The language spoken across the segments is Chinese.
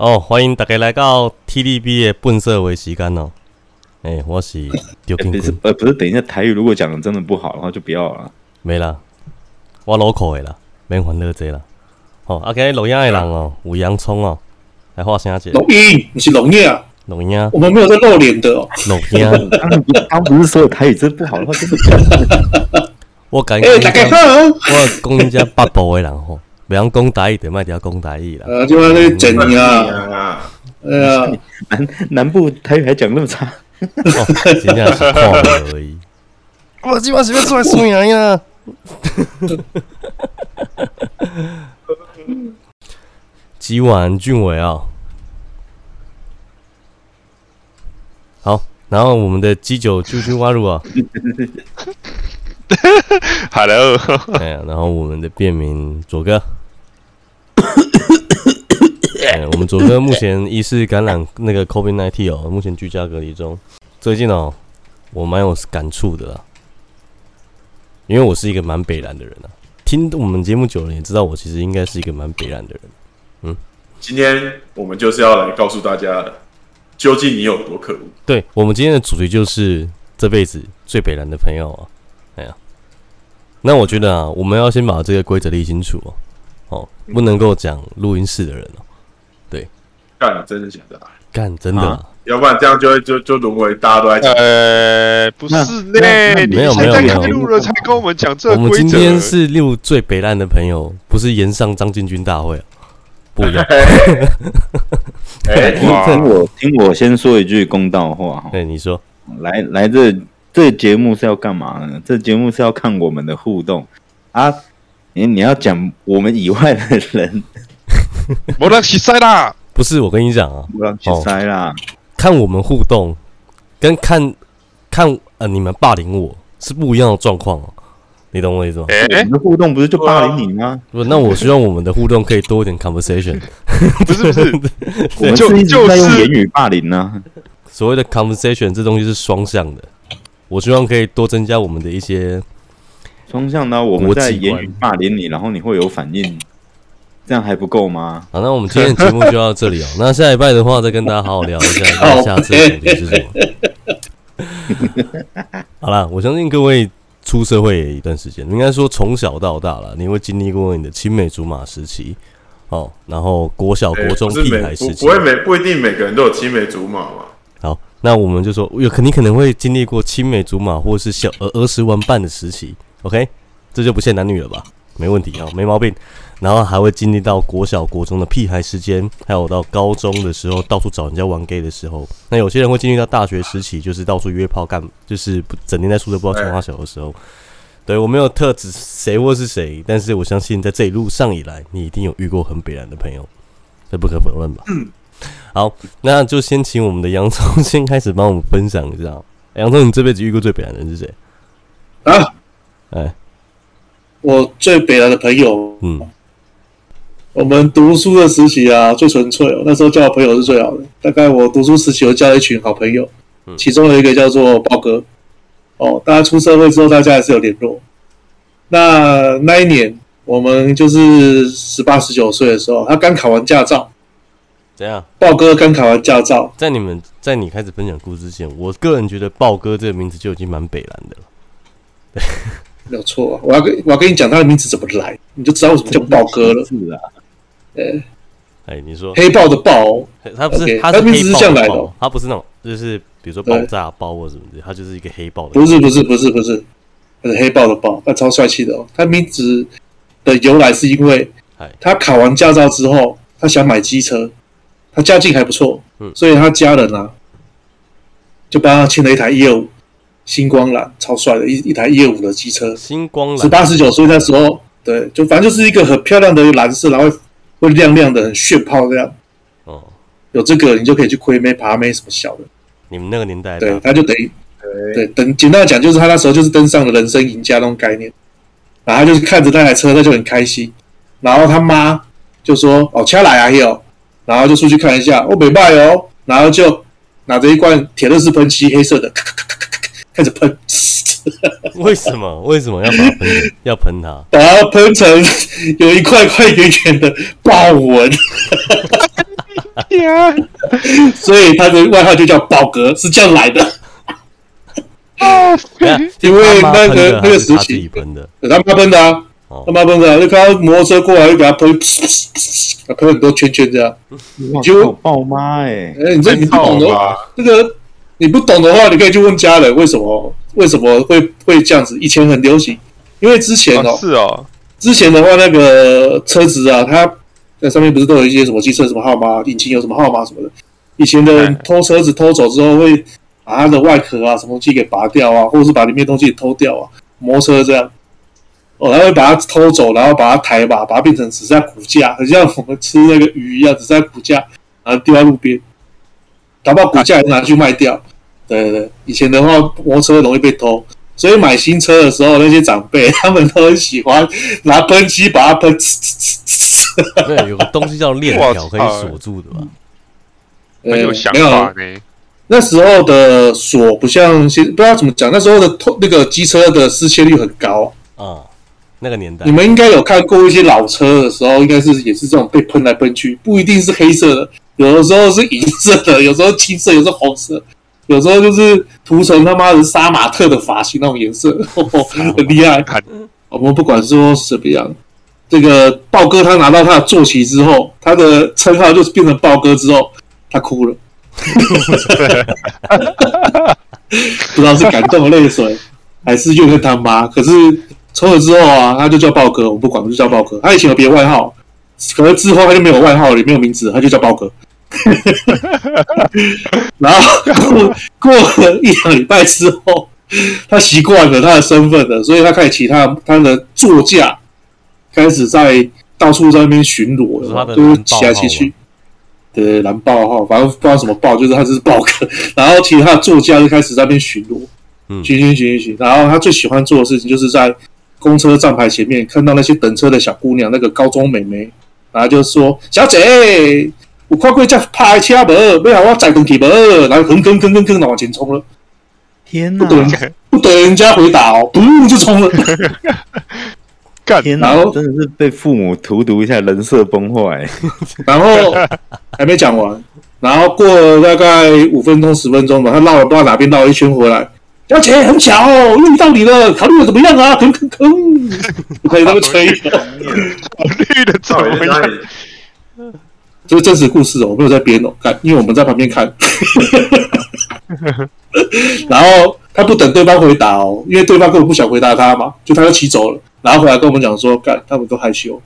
哦，欢迎大家来到 TDB 的本色为时间哦。哎、欸，我是丢金龟。呃，不是，等一下台语如果讲的真的不好的话，就不要了。没啦，我 local 的啦，免烦恼这啦。好，阿个录音的人哦，有洋葱哦，来画声姐。录音，你是录音啊？录音啊？我们没有在露脸的哦。录音。刚不是说台语真不好的话，真的不要。我感觉，大家好，我讲人家北部的人吼。不要讲台语的，卖点讲台语啦。呃，就那个真呀，哎呀，南南部台语还讲那么差，仅仅是夸而已。我今晚是不是出来送人呀？今晚俊伟啊，好，然后我们的鸡酒啾啾挖入啊。Hello，哎呀，然后我们的便民左哥。哎、我们左哥目前疑似感染那个 COVID-19 哦，目前居家隔离中。最近哦，我蛮有感触的啦，因为我是一个蛮北蓝的人啊。听我们节目久了，也知道我其实应该是一个蛮北蓝的人。嗯，今天我们就是要来告诉大家，究竟你有多可恶。对，我们今天的主题就是这辈子最北蓝的朋友啊。哎呀，那我觉得啊，我们要先把这个规则理清楚哦。哦，不能够讲录音室的人哦。对，干，真的假的？干，真的、啊。要不然这样就会就就沦为大家都在讲。呃，不是呢，没有没有没有。录了才跟我们讲这。我们今天是录最北烂的朋友，不是延上张进军大会、啊，不一样。哎，听我听我先说一句公道话哈。对，你说，来来这这节目是要干嘛呢？这节目是要看我们的互动啊。你你要讲我们以外的人，没人起塞啦！不是，我跟你讲啊，没人起塞啦。看我们互动，跟看看呃你们霸凌我是不一样的状况哦。你懂我意思吗？哎、欸，我们的互动不是就霸凌你吗？不，那我希望我们的互动可以多一点 conversation。不是不是，我们是一直在用言语霸凌呢、啊。所谓的 conversation 这东西是双向的，我希望可以多增加我们的一些。双向呢？我们在言语霸凌你，然后你会有反应，这样还不够吗？好，那我们今天的节目就到这里哦。那下礼拜的话，再跟大家好好聊一下，看下次的主题是什么。好了，我相信各位出社会也一段时间，应该说从小到大了，你会经历过你的青梅竹马时期，哦，然后国小、国中、屁孩时期，不会每不一定每个人都有青梅竹马嘛。好，那我们就说有可你可能会经历过青梅竹马，或者是小儿儿时玩伴的时期。OK，这就不限男女了吧？没问题啊，没毛病。然后还会经历到国小、国中的屁孩时间，还有到高中的时候到处找人家玩 gay 的时候。那有些人会经历到大学时期，就是到处约炮干，就是不整天在宿舍不知道从哪小的时候。对，我没有特指谁或是谁，但是我相信在这一路上以来，你一定有遇过很北然的朋友，这不可否认吧？嗯。好，那就先请我们的洋葱先开始帮我们分享一下。洋葱，你这辈子遇过最北然的人是谁？啊？哎，欸、我最北然的朋友，嗯，我们读书的时期啊，最纯粹哦。那时候交的朋友是最好的。大概我读书时期，我交了一群好朋友，嗯、其中有一个叫做豹哥。哦，大家出社会之后，大家还是有联络。那那一年，我们就是十八、十九岁的时候，他刚考完驾照。怎样？豹哥刚考完驾照。在你们在你开始分享故事之前，我个人觉得豹哥这个名字就已经蛮北蓝的了。对。没有错啊！我要跟我要跟你讲他的名字怎么来，你就知道为什么叫豹哥了。是啊，呃，哎，你说。黑豹的豹，他不是他名字是这样来的，他不是那种就是比如说爆炸包或什么的，他就是一个黑豹的。不是不是不是不是，他是黑豹的豹，他超帅气的哦。他名字的由来是因为，他考完驾照之后，他想买机车，他家境还不错，嗯，所以他家人啊，就帮他签了一台一二五。星光蓝超帅的一一台一二五的机车，星光蓝，十八十九岁那时候，对，就反正就是一个很漂亮的蓝色，然后会，亮亮的，很炫炮这样。哦，有这个你就可以去亏妹、爬妹什么小的。你们那个年代，对，他就等于，对，等简单的讲，就是他那时候就是登上了人生赢家那种概念。然后他就是看着那台车，他就很开心。然后他妈就说：“哦，车来啊，有。”然后就出去看一下，哦，没卖哦。然后就拿着一罐铁乐士喷漆，黑色的。咔咔咔咔咔开始喷，为什么？为什么要把它喷？要喷它？把它喷成有一块块圆圆的豹纹。天，所以他的外号就叫宝格，是这样来的。因为那个那个时期，喷的，他妈喷的啊，他妈喷的，就看到摩托车过来就给他喷，喷很多圈圈这样，就爆妈哎！哎，你这你不懂的话，这个你不懂的话，你可以去问家人为什么为什么会会这样子。以前很流行，因为之前哦，是哦，之前的话那个车子啊，它在上面不是都有一些什么机车什么号码，引擎有什么号码什么的。以前的人偷车子偷走之后会。把它的外壳啊，什么东西给拔掉啊，或者是把里面东西偷掉啊，摩托车这样，哦，然后会把它偷走，然后把它抬吧，把它变成只剩下骨架，很像我们吃那个鱼一样，只剩下骨架，然后丢在路边，打包骨架也拿去卖掉。对对，以前的话，摩托车容易被偷，所以买新车的时候，那些长辈他们都很喜欢拿喷漆把它喷。对，有个东西叫链条可以锁住的吧？很有想法呢。那时候的锁不像现，不知道怎么讲。那时候的偷那个机车的失窃率很高啊，那个年代。你们应该有看过一些老车的时候，应该是也是这种被喷来喷去，不一定是黑色的，有的时候是银色的，有时候青色，有时候红色，有时候就是涂成他妈的杀马特的发型那种颜色，呵呵很厉害。我们不管说是怎么样，这个豹哥他拿到他的坐骑之后，他的称号就是变成豹哥之后，他哭了。不知道是感动的泪水，还是怨恨他妈。可是从此之后啊，他就叫豹哥，我不管，我就叫豹哥。他以前有别的外号，可是之后他就没有外号了，也没有名字，他就叫豹哥。然后过过了一两礼拜之后，他习惯了他的身份了，所以他开始骑他他的座驾，开始在到处在那边巡逻了，就是骑来骑去。对，蓝豹哈，反正不知道什么豹，就是他就是豹哥。然后其他的座驾就开始在那边巡逻，嗯，巡巡巡巡巡。然后他最喜欢做的事情，就是在公车站牌前面看到那些等车的小姑娘，那个高中美眉，然后就说：“小姐，我快快叫拍车不？没有我载东西不？”然后哼哼哼哼哼的往前冲了。天哪！不等不等人家回答哦，噗就冲了。天哪，真的是被父母荼毒一下，人设崩坏。然后还没讲完，然后过了大概五分钟、十分钟吧，他绕了不知道哪边绕了一圈回来。小姐，很巧，遇到你了，考虑的怎么样啊？吭吭吭，不可以那么吹。考虑的怎么样？这是真实故事哦，我没有在编哦，看，因为我们在旁边看。然后他不等对方回答哦，因为对方根本不想回答他嘛，就他就骑走了。然后回来跟我们讲说，干，他们都害羞。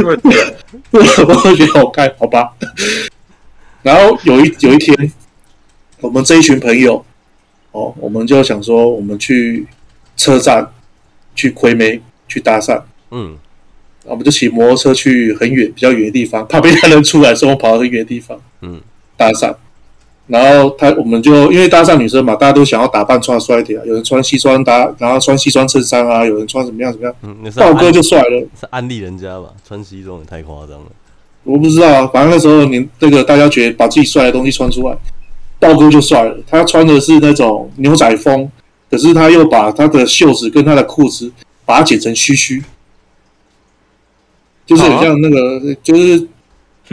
我觉得好看，好吧。然后有一有一天，我们这一群朋友，哦，我们就想说，我们去车站去亏妹去搭讪。嗯，我们就骑摩托车去很远、比较远的地方，怕被他人出来，所以我跑到很远的地方，嗯，搭讪。然后他我们就因为搭讪女生嘛，大家都想要打扮穿帅一点啊，有人穿西装搭，然后穿西装衬衫啊，有人穿什么样什么样。嗯，豹哥就帅了，是安利人家吧？穿西装也太夸张了。我不知道啊，反正那时候你那个大家觉得把自己帅的东西穿出来，豹哥就帅了。他穿的是那种牛仔风，可是他又把他的袖子跟他的裤子把它剪成须须，就是很像那个、啊、就是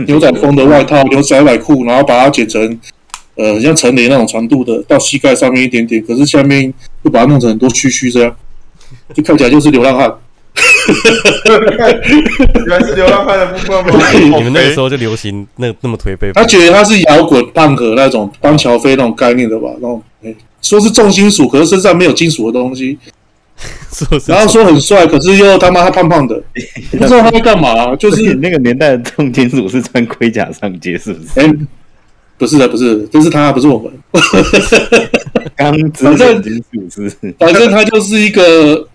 牛仔风的外套、牛仔外裤，然后把它剪成。呃，像陈雷那种长度的，到膝盖上面一点点，可是下面又把它弄成很多须须，这样就看起来就是流浪汉。原来是流浪汉的部分吗？你们那个时候就流行那那么颓废。他觉得他是摇滚胖哥那种邦乔飞那种概念的吧？那种说是重金属，可是身上没有金属的东西。然后说很帅，可是又他妈他胖胖的，不知道他在干嘛。就是那个年代的重金属是穿盔甲上街，是不是？欸不是的，不是，这是他，不是我们。刚反正反正他就是一个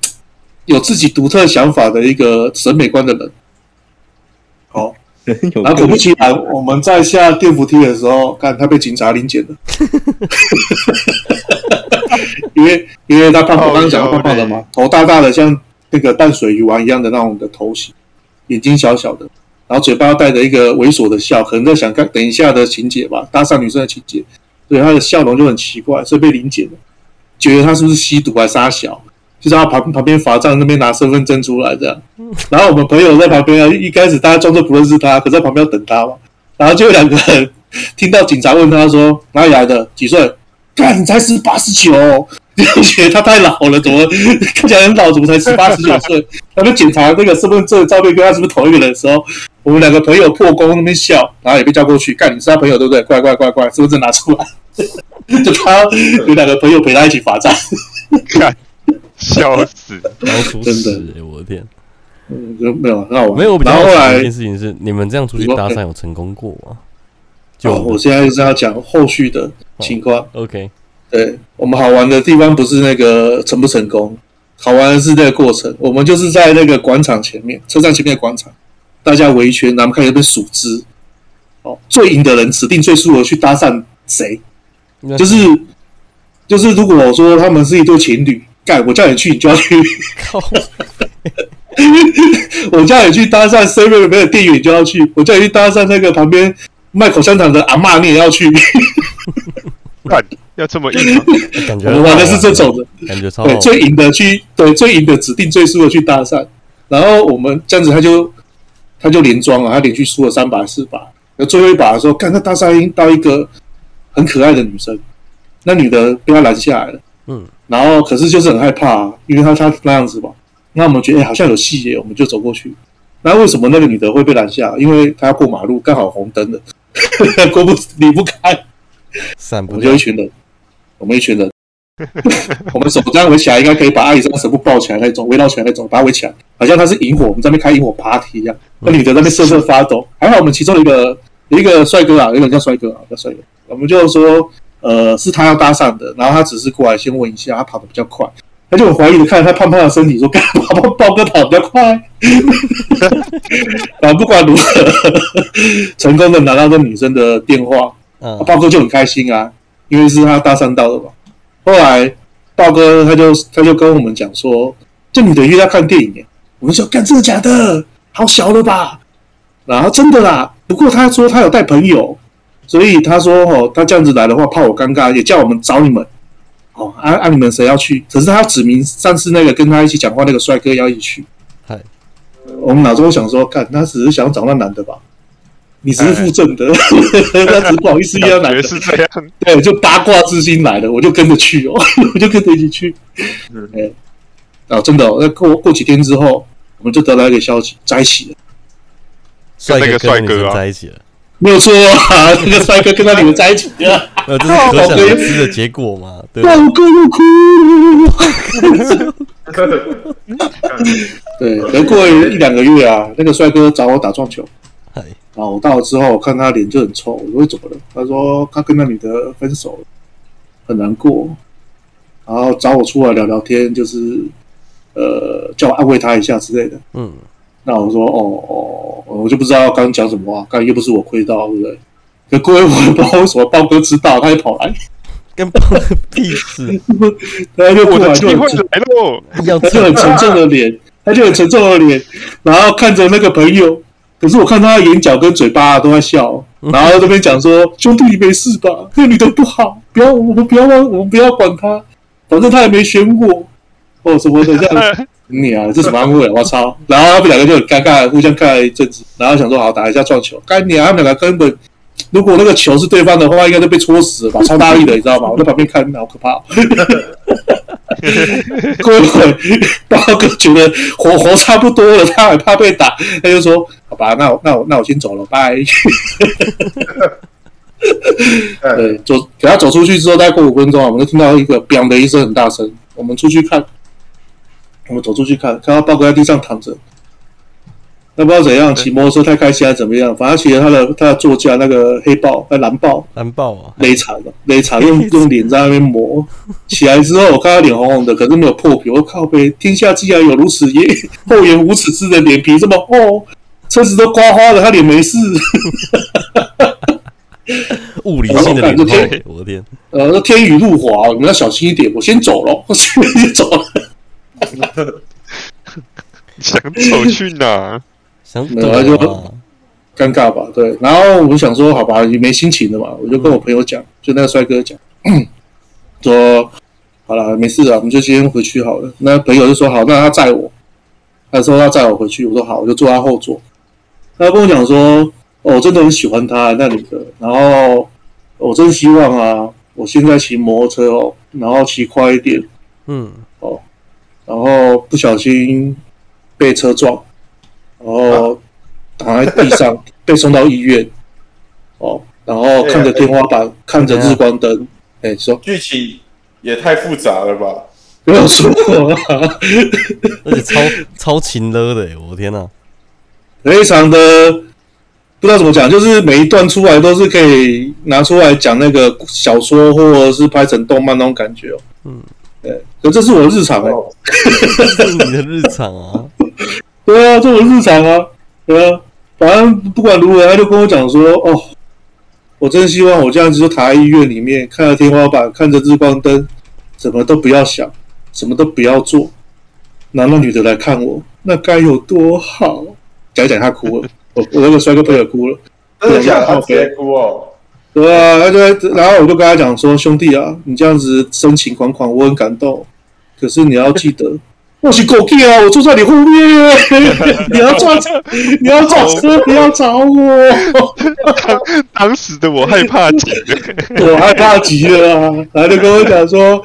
有自己独特想法的一个审美观的人。好，然后果不其然，我们在下电扶梯的时候，看他被警察临检了。因为因为他胖，我刚刚讲他胖胖的嘛，头大大的，像那个淡水鱼丸一样的那种的头型，眼睛小小的。然后嘴巴要带着一个猥琐的笑，可能在想看等一下的情节吧，搭讪女生的情节，所以他的笑容就很奇怪，所以被临检了，觉得他是不是吸毒还是杀小，就在他旁旁边罚站那边拿身份证出来这样，然后我们朋友在旁边啊，一开始大家装作不认识他，可在旁边要等他嘛。然后就有两个人听到警察问他说：“哪里来的？几岁？”看，你才十八十九，就觉得他太老了，怎么 看起来很老？怎么才十八十九岁？他们检查那个身份证照片跟他是不是同一个人的时候，我们两个朋友破功那边笑，然后也被叫过去。干，你是他朋友对不对？快快快快，身份证拿出来。就他有两个朋友陪他一起罚站，干，笑死，然后出事，哎，我的天，嗯，没有，那我没有。然后后来一件事情是，你们这样出去搭讪有成功过吗？就我现在就是要讲后续的情况。OK，对，我们好玩的地方不是那个成不成功，好玩的是这个过程。我们就是在那个广场前面，车站前面的广场，大家围一圈，然后开始被数枝。哦，最赢的人指定最输的去搭讪谁？就是就是，如果我说他们是一对情侣，干我叫你去，你就要去。我叫你去搭讪 seven 里面的店员，你就要去；我叫你去搭讪那个旁边卖口香糖的阿嬷，你也要去。要这么硬？感觉玩的是这种的，感觉超对，最赢的去，对，最赢的指定最输的去搭讪。然后我们这样子，他就他就连庄了，他连续输了三把四把。那最后一把的时候，看他搭讪到一个很可爱的女生，那女的被他拦下来了。嗯，然后可是就是很害怕啊，因为他他那样子嘛。那我们觉得哎，好像有戏耶，我们就走过去。那为什么那个女的会被拦下？因为她要过马路，刚好红灯了，过不离不开。散步，我们就一群人，我们一群人，我们手这样围起来，应该可以把阿姨这个手部抱起来那种，围绕起来那种，把它围起来，好像它是萤火，我们在那边开萤火 party 一样。那女的在那边瑟瑟发抖，还好我们其中一个一个帅哥啊，有点叫帅哥啊，叫帅哥。我们就说，呃，是他要搭讪的，然后他只是过来先问一下，他跑得比较快。他就很怀疑的看着他胖胖的身体，说：“干嘛宝宝哥跑比较快？” 啊，不管如何，成功的拿到这女生的电话，嗯，豹哥就很开心啊，因为是他搭讪到的嘛。后来豹哥他就他就跟我们讲说：“这女的约他看电影。”我们说：“干真的假的？好小了吧？”然后真的啦，不过他说他有带朋友，所以他说：“哦，他这样子来的话，怕我尴尬，也叫我们找你们。”哦，啊啊！你们谁要去？可是他指明上次那个跟他一起讲话那个帅哥要一起去。嗨，我们脑中想说，看他只是想找那男的吧？你只是附赠的，他只是不好意思要男的。是这样，对，就八卦之心来了，我就跟着去哦，我就跟着一起去。嗯，啊，真的，那过过几天之后，我们就得到一个消息，在一起了。帅哥，帅哥在一起了。没有错啊，那个帅哥跟他女的在一起了，呃，这是可想而知的结果嘛？对。宝哥又哭了。对，等过了一两个月啊，那个帅哥找我打撞球，然后我到了之后，我看他脸就很臭，我说怎么了？他说他跟那女的分手了，很难过，然后找我出来聊聊天，就是呃，叫我安慰他一下之类的。嗯。那我说哦哦，我就不知道刚刚讲什么话，刚刚又不是我亏到，对不对？可过一会儿，不知道为什么豹哥知道，他就跑来，跟豹哥 屁事，他就过来就很来了，他就很沉重的脸，他就很沉重的脸，然后看着那个朋友，可是我看他的眼角跟嘴巴都在笑，然后这边讲说兄弟你没事吧？那女的不好，不要我们不要我们不要管他，反正他也没选我，哦什么的这样。你啊，这什么安慰？我操！然后他们两个就很尴尬，互相看了一阵子，然后想说好打一下撞球。干你啊！他们两个根本，如果那个球是对方的话，应该都被戳死了吧？超大力的，你知道吗？我在旁边看，好可怕。过一会儿，豹哥觉得活活差不多了，他还怕被打，他就说：“好吧，那我那我那我先走了，拜。”对，走给他走出去之后，大概过五分钟啊，我们就听到一个“砰”的一声，很大声。我们出去看。我们走出去看，看到豹哥在地上躺着，那不知道怎样，骑摩托车太开心还是怎么样，反正骑着他的他的座驾那个黑豹，那蓝豹，蓝豹啊，勒惨了，勒惨，用 用脸在那边磨，起来之后我看他脸红红的，可是没有破皮，我靠呗，天下竟然有如此也厚颜无耻之人脸皮这么厚，车子都刮花了，他脸没事，物理性的脸皮，我的天，呃，那天雨路滑，你们要小心一点，我先走了，我先走了。想走去哪？想走然后就尴尬吧。对，然后我想说，好吧，也没心情了嘛，我就跟我朋友讲，就那个帅哥讲，说好了，没事了，我们就先回去好了。那朋友就说好，那他载我。他说他载我回去，我说好，我就坐他后座。他跟我讲说，哦，我真的很喜欢他那女的，然后我真希望啊，我现在骑摩托车哦，然后骑快一点，嗯，哦，然后不小心被车撞，然后躺在地上 被送到医院，哦，然后看着天花板，看着日光灯，哎，说剧情也太复杂了吧？不要说啊，而且超超情勒的，我的天哪！非常的不知道怎么讲，就是每一段出来都是可以拿出来讲那个小说，或者是拍成动漫那种感觉哦。嗯，对，可这是我的日常哎、欸，这是你的日常啊？对啊，这是我的日常啊，对啊，反正不管如何，他就跟我讲说，哦，我真希望我这样子就躺在医院里面，看着天花板，看着日光灯，什么都不要想，什么都不要做，拿那女的来看我，那该有多好。讲一讲，他哭了，我我那个帅哥朋友哭了，真的假的？他直接哭哦。对啊，他就然后我就跟他讲说：“兄弟啊，你这样子深情款款，我很感动。可是你要记得，我是狗屁啊，我坐在你后面，你要撞车，你要撞车，你要找我。当 当时的我害怕极了，我害怕极了啊！然后就跟我讲说：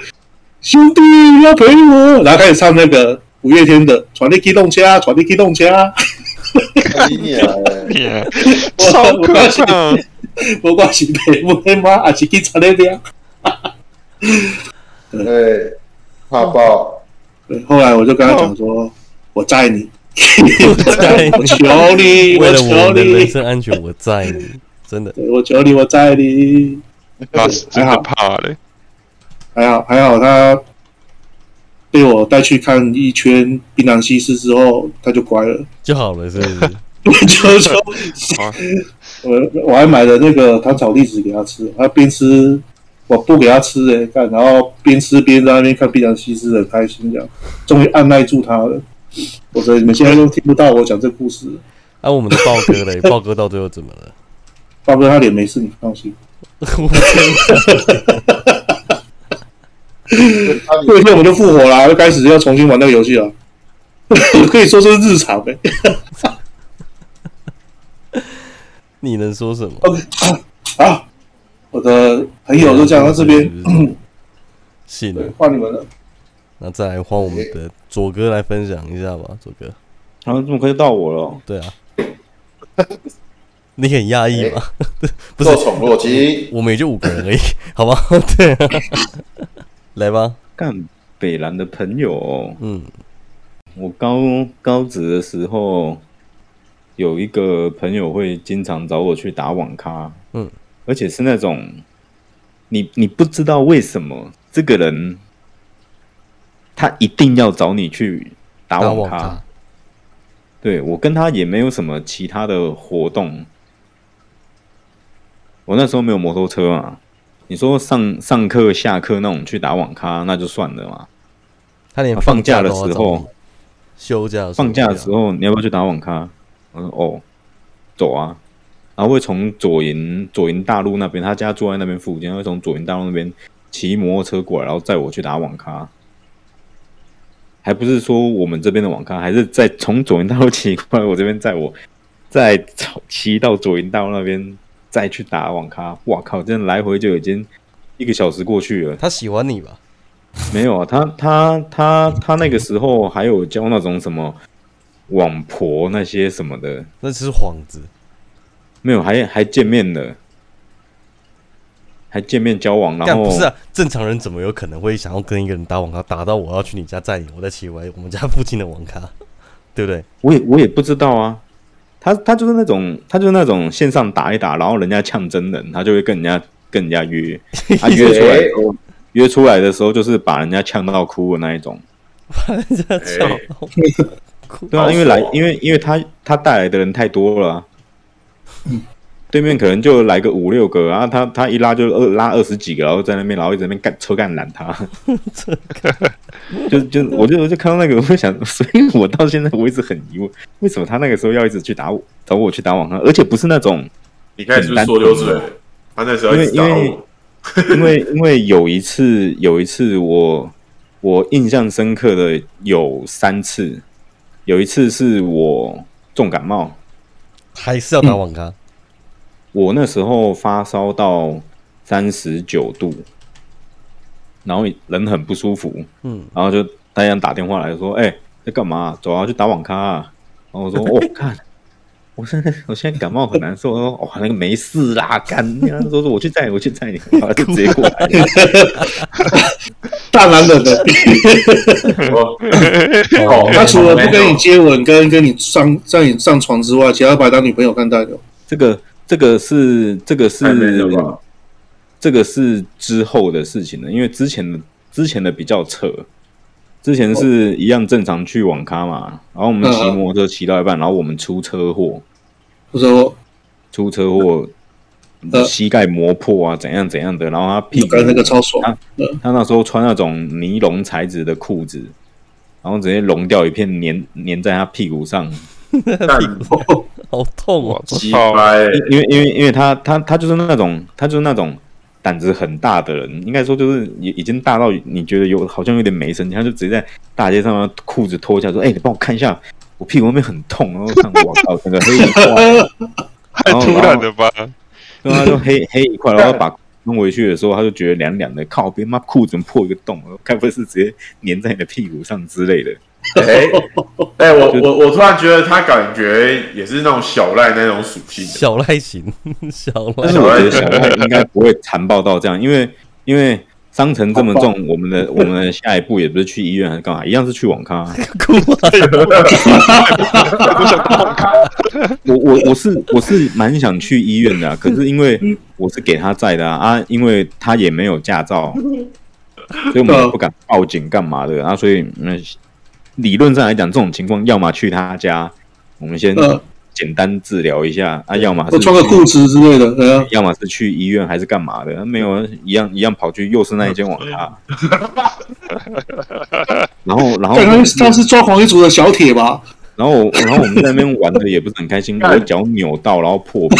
兄弟，你要陪我。然后开始唱那个五月天的《传递机动车》，传递机动车。”哎呀！超可怕！不管是陪我妈，还是去查那边。对，怕爆。对，后来我就跟他讲说：“我载你，我载你，求你，为了我的人你，身安全，我载你，真的。我求你，我载你。”怕是真的怕嘞。还好，还好，他被我带去看一圈槟榔西施之后，他就乖了，就好了，是不是？就 说，我我还买了那个糖炒栗子给他吃，他边吃我不给他吃哎，看，然后边吃边在那边看槟榔西施，很开心，这样终于按耐住他了。我说你们现在都听不到我讲这故事。啊，我们的豹哥嘞，豹哥到最后怎么了？豹哥他脸没事，你放心。过一天我们就复活了，又开始要重新玩那个游戏了。可以说这是日常呗、欸。你能说什么？OK 啊，我的朋友都讲到这边。是的，换你们了。那再来换我们的左哥来分享一下吧，左哥。然后怎么可以到我了？对啊。你很压抑吗？不是，受宠若惊。我们也就五个人而已，好吧？对、啊。来吧，干北兰的朋友。嗯，我高高职的时候，有一个朋友会经常找我去打网咖。嗯，而且是那种，你你不知道为什么这个人，他一定要找你去打网咖。网咖对，我跟他也没有什么其他的活动。我那时候没有摩托车啊。你说上上课、下课那种去打网咖，那就算了嘛。他连放假的时候、休假、放假的时候，你要不要去打网咖？我说哦，走啊。然后会从左营左营大路那边，他家住在那边附近，会从左营大路那边骑摩托车过来，然后载我去打网咖。还不是说我们这边的网咖，还是在从左营大路骑过来我这边载我，再骑到左营大路那边。再去打网咖，哇靠！这样来回就已经一个小时过去了。他喜欢你吧？没有啊，他他他他那个时候还有教那种什么网婆那些什么的，那只是幌子。没有，还还见面了，还见面交往。然后不是啊，正常人怎么有可能会想要跟一个人打网咖，打到我要去你家载你，我在骑回我们家附近的网咖，对不对？我也我也不知道啊。他他就是那种，他就是那种线上打一打，然后人家呛真人，他就会跟人家跟人家约，他约出来，约出来的时候就是把人家呛到哭的那一种，把人家呛到哭，对啊，因为来，因为因为他他带来的人太多了，啊，对面可能就来个五六个，然后他他一拉就二拉二十几个，然后在那边，然后一直在那边干抽干拦他，就就我就我就看到那个，我就想，所以我到现在我一直很疑问，为什么他那个时候要一直去打我，找我去打网咖，而且不是那种，你开始说流水，他那时候因为因为因为因为有一次有一次我我印象深刻的有三次，有一次是我重感冒，还是要打网咖？我那时候发烧到三十九度，然后人很不舒服，嗯，然后就大家打电话来说：“哎、欸，在干嘛？走啊，去打网咖啊！”然后我说：“我、哦、看。”我现在我现在感冒很难受，我说哇那个没事啦，干，然后说说我去载你，我去载你，然后就直接过来，大男人的。哦，他除了不跟你接吻，跟跟你上在你上床之外，其他把他当女朋友看待的。这个这个是这个是这个是之后的事情了，因为之前的之前的比较扯。之前是一样正常去网咖嘛，然后我们骑摩托车骑到一半，然后我们出车祸，出车祸，出车祸，膝盖磨破啊，怎样怎样的，然后他屁股那个超爽，他他那时候穿那种尼龙材质的裤子，然后直接融掉一片粘粘在他屁股上，屁股。好痛哦，因为因为因为他他他就是那种他就是那种。胆子很大的人，应该说就是已已经大到你觉得有好像有点没神经，他就直接在大街上裤子脱下说：“哎、欸，你帮我看一下，我屁股后面很痛。”然后看我靠，整个黑一块，太突然了吧？然后他就黑黑一块，然后把弄回去的时候，他就觉得凉凉的，靠边妈裤子破一个洞，该不会是直接粘在你的屁股上之类的？哎 哎、欸欸，我我我突然觉得他感觉也是那种小赖那种属性，小赖型，小赖。但是我觉得小赖应该不会残暴到这样，因为因为伤成这么重，我们的我们的下一步也不是去医院还是干嘛，一样是去网咖。我我我是我是蛮想去医院的、啊，可是因为我是给他载的啊，啊，因为他也没有驾照，所以我们也不敢报警干嘛的啊，所以那。理论上来讲，这种情况要么去他家，我们先简单治疗一下；啊，要么是穿个裤子之类的，对啊；要么是去医院还是干嘛的？没有一样一样跑去又是那一间网咖。然后，然后他是抓黄一族的小铁吧？然后，然后我们在那边玩的也不是很开心，我脚扭到，然后破皮，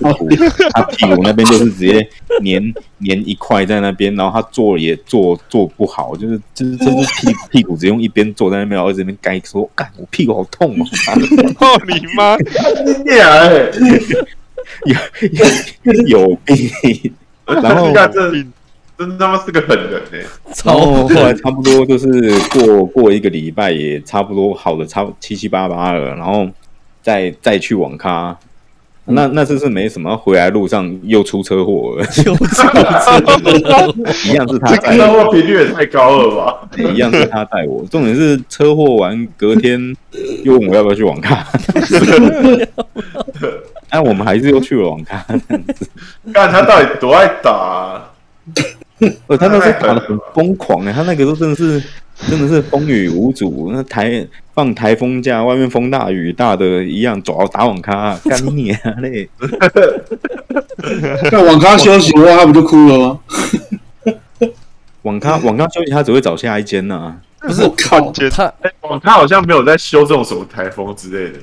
然后他 屁股，他屁股那边就是直接粘粘一块在那边，然后他坐也坐坐不好，就是就是就是屁屁股只用一边坐在那边，然后这边该说，干我屁股好痛哦！操你妈！有有病，然后。真他妈是个狠人呢！然后后来差不多就是过过一个礼拜，也差不多好的差不七七八八了，然后再再去网咖，那那这是没什么。回来路上又出车祸了，又出车祸，一样是他带我，车祸频率也太高了吧？一样是他带我。重点是车祸完隔天又问我要不要去网咖，哎，我们还是又去了网咖。看他到底多爱打啊！呃，他那时候打的很疯狂哎，他那个时候真的是真的是风雨无阻，那台放台风假，外面风大雨大的一样，走打网咖干你啊嘞！在网咖休息的话，他不就哭了吗？网咖网咖休息，他只会找下一间呐、啊。不是我靠，他网咖好像没有在修这种什么台风之类的。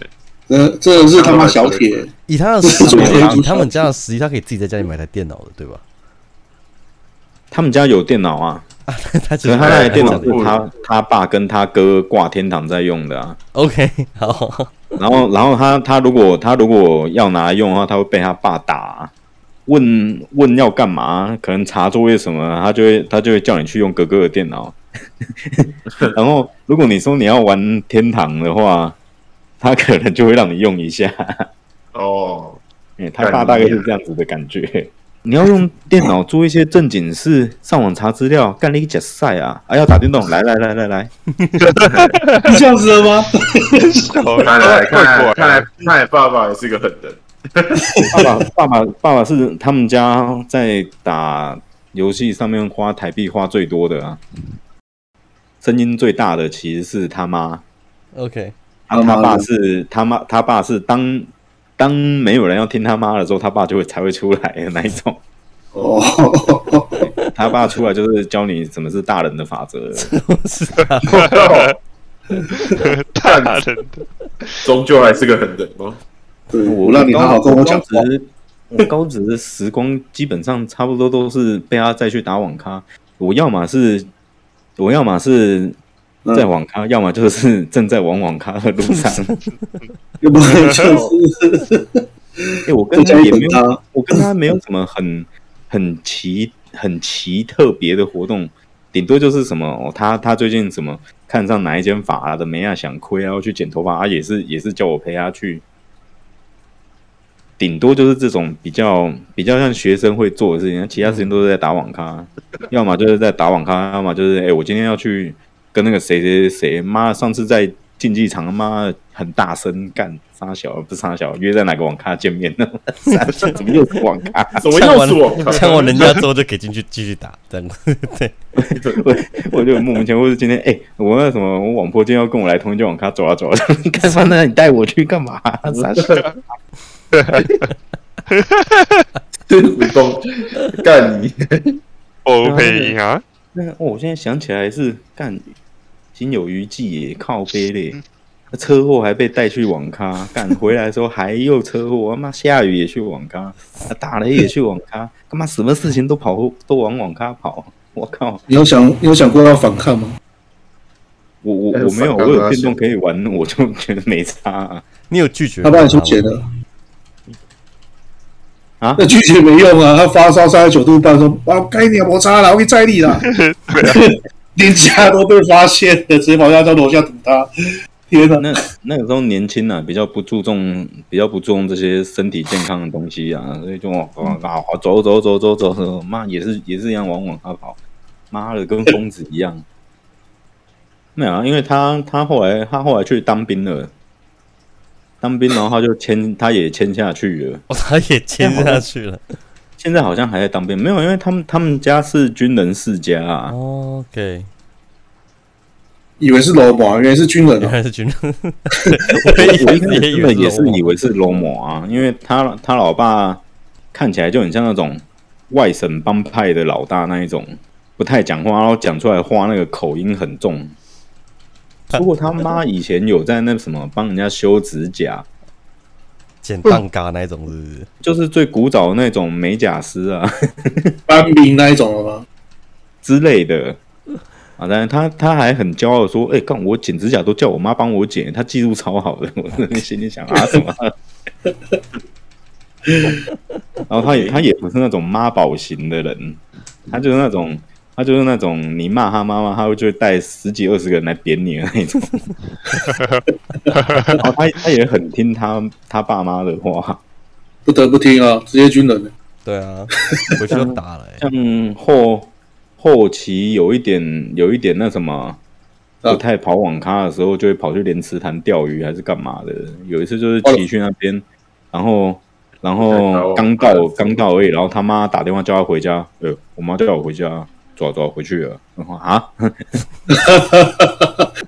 嗯，这是他妈小铁，以他的实力，以他们家的实力，他可以自己在家里买台电脑的，对吧？他们家有电脑啊，他他那台电脑是他他爸跟他哥挂天堂在用的啊。OK，好。然后然后他他如果他如果要拿来用的话，他会被他爸打，问问要干嘛？可能查作业什么，他就会他就会叫你去用哥哥的电脑。然后如果你说你要玩天堂的话，他可能就会让你用一下。哦，他爸大概是这样子的感觉。你要用电脑做一些正经事，上网查资料，干了一个假赛啊！啊，要打电动，来来来来来，你 这样子的吗？看来看来看来看来爸爸也是个狠人。爸爸爸爸爸爸是他们家在打游戏上面花台币花最多的啊，声音最大的其实是他妈。OK，他他爸是他妈，他爸是当。当没有人要听他妈的时候，他爸就会才会出来的那一种。哦，他爸出来就是教你什么是大人的法则。是啊，大人的，终究还是个狠人哦。我让你好好跟我讲。我高职的时光基本上差不多都是被他再去打网咖。我要么是，我要么是在网咖，要么就是 正在往网咖的路上，要不然就是。哎，我跟他也没有，我跟他没有什么很很奇很奇特别的活动，顶多就是什么，哦、他他最近什么看上哪一间发的没啊，想亏啊，要去剪头发啊，也是也是叫我陪他去。顶多就是这种比较比较像学生会做的事情，其他事情都是在打网咖，要么就是在打网咖，要么就是哎、欸，我今天要去跟那个谁谁谁，妈，上次在竞技场，妈很大声干杀小不是杀小，约在哪个网咖见面呢？怎么又是网咖？怎么又是网咖？抢完人家之后就可以进去继续打，这样 对，我我就莫名其妙，或者今天哎、欸，我那什么，我网婆今天要跟我来同一间网咖走啊走啊，干嘛呢？你带我去干嘛？杀小。哈哈哈哈哈！对，武功干你，OK 啊？那我现在想起来是干心有余悸耶，靠背嘞，车祸还被带去网咖，赶回来的时候还又车祸，他妈下雨也去网咖，打雷也去网咖，干嘛什么事情都跑都往网咖跑？我靠！你有想你有想过要反抗吗？我我我没有，我有电动可以玩，我就觉得没差啊。你有拒绝他帮你出钱的？啊，那拒绝没用啊！他发烧三十九度半，说：“啊，该你摩擦了，我给你载你了。” 连家都被发现了，直接跑下到楼下堵他。天哪！那那个时候年轻啊，比较不注重，比较不注重这些身体健康的东西啊，所以就啊，走走走走走走，妈也是也是一样往往他跑，妈的跟疯子一样。没有啊，因为他他后来他后来去当兵了。当兵，然后他就签，他也签下去了。哦，他也签下去了。现在好像还在当兵，没有，因为他们他们家是军人世家啊。哦、OK，以为是罗马，原来是军人，原来是军人。我一开始也也是以为是罗某啊，因为他他老爸看起来就很像那种外省帮派的老大那一种，不太讲话，然后讲出来话那个口音很重。如果他妈 以前有在那什么帮人家修指甲、剪蛋嘎那种，是不是？就是最古早的那种美甲师啊，班兵那一种了吗？之类的啊，但是他他还很骄傲说：“哎、欸，干我剪指甲都叫我妈帮我剪，他技术超好的。”我心里想啊，什么？然后他也他也不是那种妈宝型的人，他就是那种。他就是那种你骂他妈妈，他会就会带十几二十个人来扁你的那种。然 后他他也很听他他爸妈的话，不得不听啊，职业军人。对啊，回去就打了。像后后期有一点有一点那什么，不太跑网咖的时候，就会跑去莲池潭钓鱼还是干嘛的。有一次就是骑去那边，然后然后刚到刚到而已，然后他妈打电话叫他回家，呃，我妈叫我回家。走走回去了，然后啊，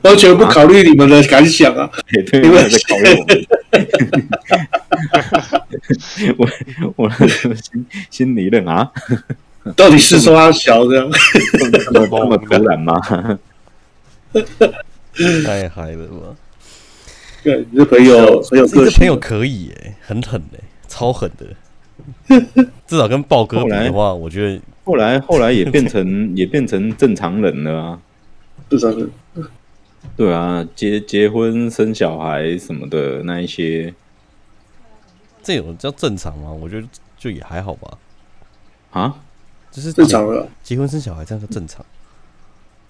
完全不考虑你们的感想啊！对，你们在考虑我，我我心心里冷啊，到底是说他小这样，这么突然吗？太嗨了吧！对，你的朋友很有个性，朋友可以耶，很狠的，超狠的。至少跟豹哥比的话，我觉得。后来，后来也变成也变成正常人了啊！正常人，对啊，结结婚生小孩什么的那一些，这种叫正常吗？我觉得就也还好吧。啊，就是正常了，结婚生小孩这样叫正常？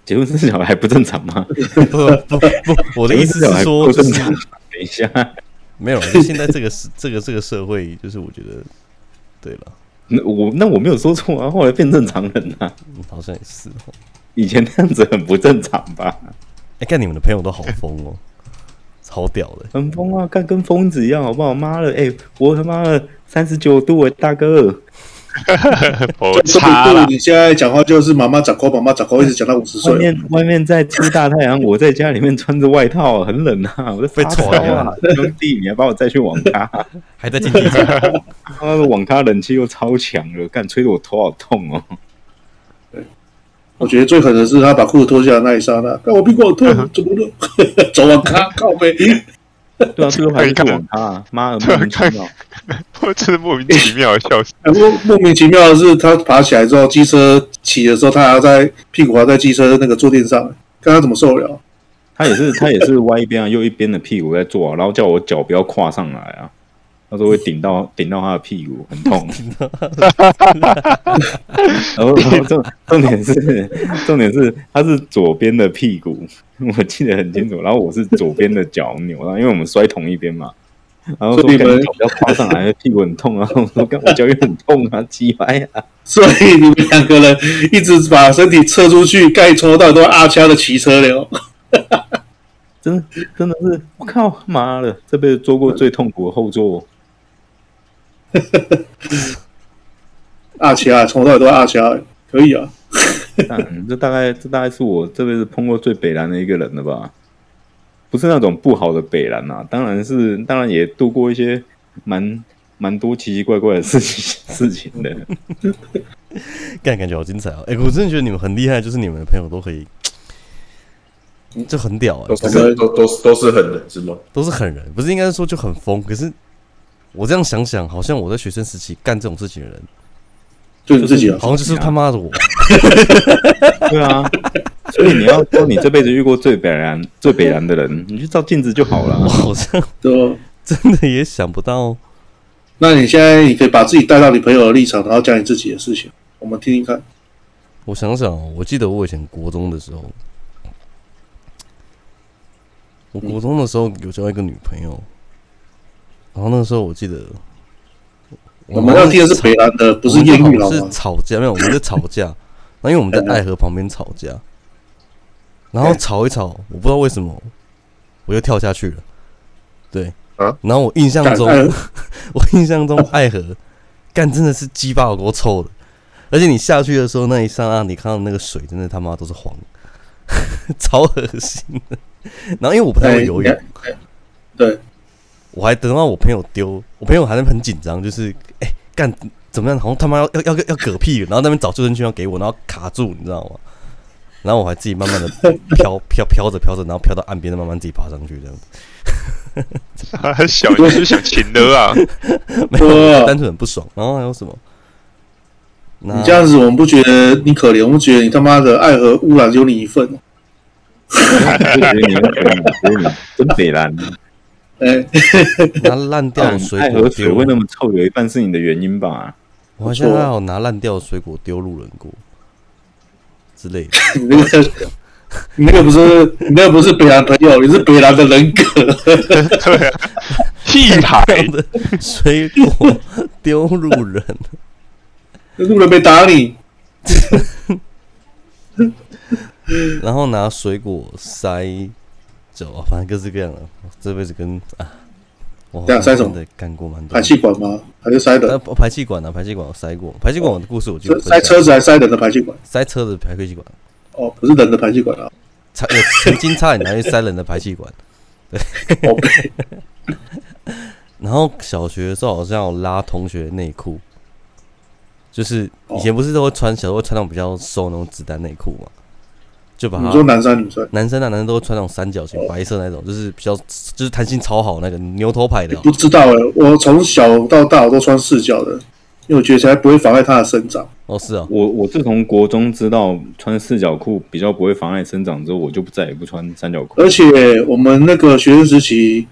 结婚生小孩还不正常吗？不不不，我的意思是说，正常等一下，没有，就现在这个时这个这个社会，就是我觉得，对了。那我那我没有说错啊，后来变正常人啊，嗯、好像也是哦。以前那样子很不正常吧？哎、欸，看你们的朋友都好疯哦，超屌的，很疯啊，看跟疯子一样，好不好？妈的，哎、欸，我他妈的三十九度哎，大哥，我差了。你现在讲话就是妈妈长高，妈妈长高，一直讲到五十岁。外面外面在出大太阳，我在家里面穿着外套，很冷啊，我在发烧啊，兄弟，你还把我再去网咖，还在竞技场，那个网咖冷气又超强了，干吹得我头好痛哦。对，我觉得最狠的是他把裤子脱下来那一刹那，但我屁股好痛，怎么了？走网咖靠北。对啊，最后还是去网咖，妈的莫名其妙，我真的莫名其妙的笑死。莫莫名其妙的是，他爬起来之后，机车骑的时候，他还要在屁股还在机车那个坐垫上，看他怎么受得了。他也是他也是歪一边啊，右一边的屁股在坐啊，然后叫我脚不要跨上来啊，他说会顶到顶到他的屁股，很痛。然后重重点是重点是他是左边的屁股，我记得很清楚。然后我是左边的脚扭，了因为我们摔同一边嘛。然后说你们脚不要跨上来，屁股很痛啊！我说我脚也很痛啊，鸡掰啊！所以你们两个人一直把身体侧出去，盖戳到都阿掐的骑车了。真的真的是，我靠妈的，这辈子坐过最痛苦的后座。阿掐，从头到尾都阿掐，可以啊。这大概这大概是我这辈子碰过最北烂的一个人了吧。不是那种不好的北兰呐，当然是，当然也度过一些蛮蛮多奇奇怪怪的事情事情的。感，感觉好精彩哦！哎、欸，我真的觉得你们很厉害，就是你们的朋友都可以，就很屌啊、欸！都是都都是都是狠人是吗？都是狠人，不是应该说就很疯？可是我这样想想，好像我在学生时期干这种事情的人，就是自己啊，好像就是他妈的我。对啊。所以你要说你这辈子遇过最北然、最北然的人，你就照镜子就好了。我好像都真的也想不到。那你现在你可以把自己带到你朋友的立场，然后讲你自己的事情，我们听听看。我想想，我记得我以前国中的时候，我国中的时候有交一个女朋友，然后那个时候我记得，我们要听的是北烂的，不是艳遇？是吵架，没有，我们在吵架。然后因为我们在爱河旁边吵架。然后吵一吵，我不知道为什么，我又跳下去了。对，啊，然后我印象中，我印象中爱河干真的是鸡巴有够臭的，而且你下去的时候那一刹那，你看到那个水真的他妈都是黄，超恶心的。然后因为我不太会游泳，对，我还等到我朋友丢，我朋友还在很紧张，就是哎干怎么样？好像他妈要要要要嗝屁了，然后那边找救生圈要给我，然后卡住，你知道吗？然后我还自己慢慢的 飘飘飘着飘着，然后飘到岸边，再慢慢自己爬上去，这样子。还小，就是想亲的啊，没有，单纯很不爽。然后还有什么？你这样子，我们不觉得你可怜，我们觉得你他妈的爱和污染有你一份。哈哈哈哈哈真北烂。哎，拿烂掉的水果，水会那么臭，有一半是你的原因吧？我好像还有拿烂掉的水果丢路人过。之类的，你那个，你那个不是，你那个不是北兰朋友，你是北兰的人格。对，屁孩的 水果丢路人，路人没打你，然后拿水果塞走，反正各式各样的。这辈子跟啊，我这样塞什么的干过蛮多。排气管吗？还是塞的？排气管啊？排气管我塞过。排气管我的故事我记得。塞车子还是塞人的排气管？塞车子排气管。哦，不是人的排气管啊。差有曾经差点拿去塞人的排气管。对。然后小学的时候好像有拉同学内裤，就是以前不是都会穿，小时候穿那种比较瘦那种子弹内裤嘛。就把，你说男生女生，男生啊，男生都会穿那种三角形白色那种，就是比较就是弹性超好那个牛头牌的。不知道哎，我从小到大我都穿四角的，因为我觉得才不会妨碍它的生长。哦，是啊，我我自从国中知道穿四角裤比较不会妨碍生长之后，我就再也不穿三角裤。而且我们那个学生时期。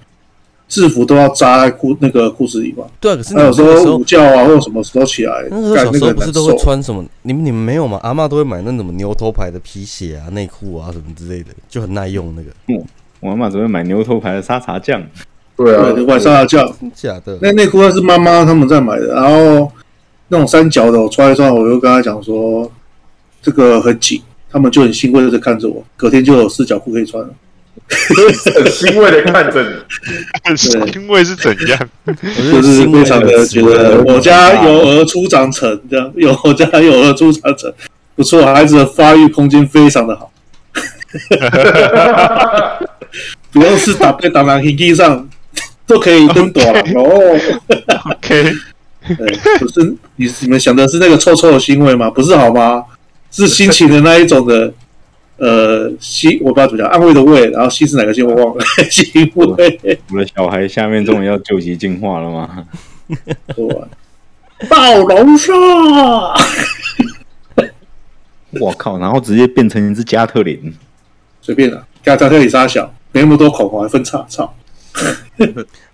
制服都要扎在裤那个裤子里吧？对啊，可是有时候午觉啊，或者什么时候起来，那个小时候不是都会穿什么？你们你们没有吗？阿嬷都会买那什么牛头牌的皮鞋啊、内裤啊什么之类的，就很耐用那个。嗯，我阿妈只会买牛头牌的沙茶酱。对啊，买沙茶酱。假的？那内裤那是妈妈他们在买的，然后那种三角的，我穿一穿，我就跟他讲说这个很紧，他们就很欣慰的看着我，隔天就有四角裤可以穿了。很欣慰的看着你，很欣慰是怎样？就是非常的觉得我家有儿初长成，这样 有我家有儿初长成，不错，孩子的发育空间非常的好。不用是打在打到飞机上 都可以登短了哦。OK，对，不是你你们想的是那个臭臭的欣慰吗？不是好吗？是心情的那一种的。呃，西我不知道怎么讲，安慰的慰，然后西是哪个西我忘了。西慰，我的小孩下面终于要救急进化了吗？暴龙兽！我靠，然后直接变成一只加特林，随便了。给他调理杀小，没那么多口红还分叉，操！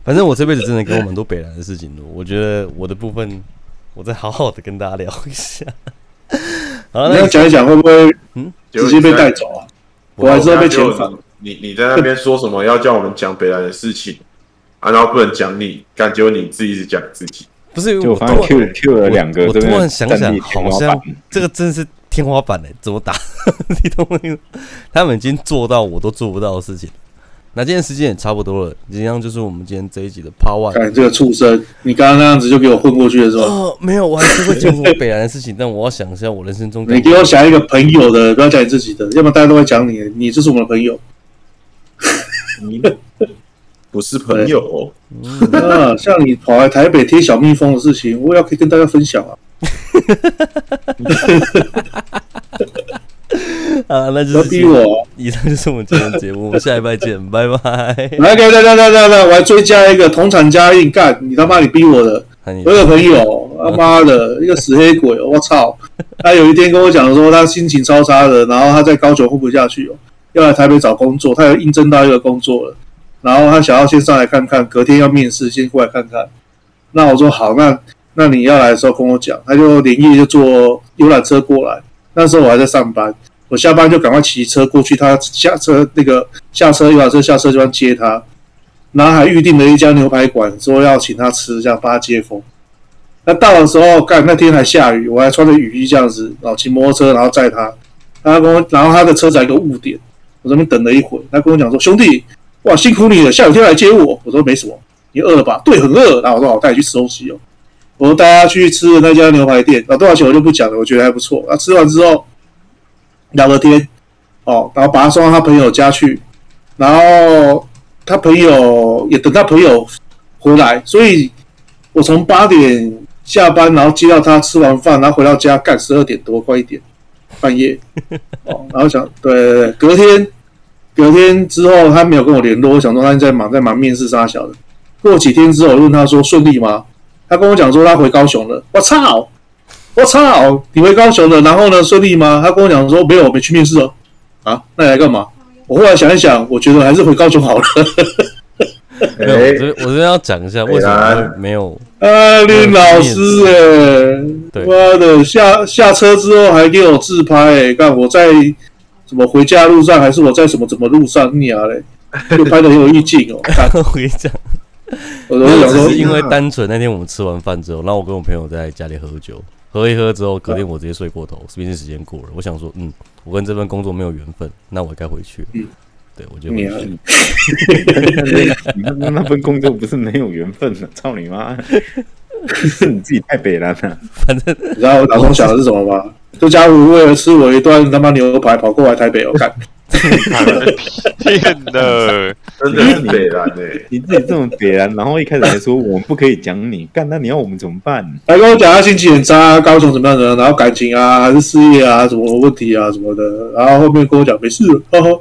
反正我这辈子真的跟我蛮多北兰的事情的，我觉得我的部分，我再好好的跟大家聊一下。好，那你要讲一讲会不会嗯直接被带走啊？我还是要被遣返。你你在那边说什么要叫我们讲北兰的事情啊？然后不能讲你，感觉你自己是讲自己。不是，就我发现 Q Q 了两个，我突然想想，好像这个真是天花板嘞，怎么打？你懂我意思？他们已经做到我都做不到的事情。那今天时间也差不多了，这样就是我们今天这一集的 Part One。看这个畜生，你刚刚那样子就给我混过去了是吧？哦，没有，我还是会讲我北兰的事情，但我要想一下我人生中。你给我想一个朋友的，不要讲你自己的，要不然大家都会讲你，你就是我们的朋友。你不是朋友哦。啊，像你跑来台北贴小蜜蜂的事情，我也要可以跟大家分享啊。啊，那就是逼我。以上就是我们今天的节目，我们下礼拜见，拜拜。来，来来来来来来，我还追加一个同产加印，干你他妈你逼我的。我有个朋友，他妈的一个死黑鬼，我操！他有一天跟我讲说，他心情超差的，然后他在高雄混不下去哦，要来台北找工作，他有应征到一个工作了。然后他想要先上来看看，隔天要面试，先过来看看。那我说好，那那你要来的时候跟我讲。他就连夜就坐游览车过来。那时候我还在上班，我下班就赶快骑车过去，他下车那个下车游览车下车就要接他，然后还预定了一家牛排馆，说要请他吃，这样帮他接风。那到的时候，干那天还下雨，我还穿着雨衣这样子，然后骑摩托车，然后载他。他跟我，然后他的车载一个误点，我这边等了一会，他跟我讲说：“兄弟。”哇，辛苦你了！下雨天来接我，我说没什么，你饿了吧？对，很饿。然后我说好，带你去吃东西哦。我说带他去吃的那家牛排店，啊，多少钱我就不讲了，我觉得还不错。啊，吃完之后聊个天，哦，然后把他送到他朋友家去，然后他朋友也等他朋友回来，所以我从八点下班，然后接到他吃完饭，然后回到家干十二点多，快一点，半夜，哦，然后想对对对，隔天。隔天之后，他没有跟我联络。我想说他在忙，在忙面试杀小的。过几天之后，我问他说顺利吗？他跟我讲说他回高雄了。我操！我操！你回高雄了，然后呢？顺利吗？他跟我讲说没有，我没去面试哦。啊，那你来干嘛？我后来想一想，我觉得还是回高雄好了。没有，我这我这边要讲一下为什么没有。啊，林老师哎、欸，妈的，下下车之后还给我自拍、欸，看我在。什么回家路上，还是我在什么什么路上你啊嘞？就拍的很有意境哦。我跟你讲，我只是因为单纯那天我们吃完饭之后，然后我跟我朋友在家里喝酒，喝一喝之后，隔天我直接睡过头，毕竟时间过了。我想说，嗯，我跟这份工作没有缘分，那我该回去了。嗯，对，我就回去。你 那那份工作不是没有缘分的，操你妈！是 你自己太北烂了。反正你知道我老公想的是什么吗？这家伙为了吃我一段他妈牛排，跑过来台北，我看。天哪，真的是北蓝哎！你自己这么北蓝，然后一开始还说我们不可以讲你，干，那你要我们怎么办？还跟我讲他心情很差，高中怎么样的，然后感情啊，还是事业啊，什么问题啊什么的，然后后面跟我讲没事，呵呵。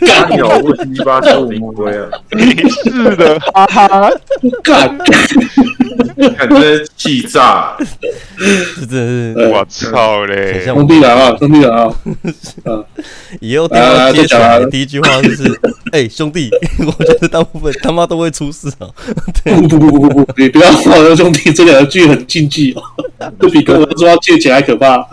干鸟问题吧，小乌龟啊！没事的，哈哈。干。感觉气炸，这真是我操嘞！兄弟来啊，兄弟来啊！以后听到接起来第一句话就是：“哎，兄弟，我觉得大部分他妈都会出事啊！”不不不不不不，你不要说兄弟这两句很禁忌哦，这比跟我说要借钱还可怕。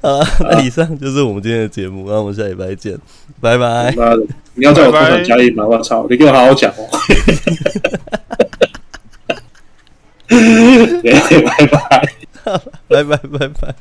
啊 那以上就是我们今天的节目，那我们下礼拜见，拜拜。妈的，你要在我头上加一吗？我操，你给我好好讲哦。拜拜，拜拜，拜拜。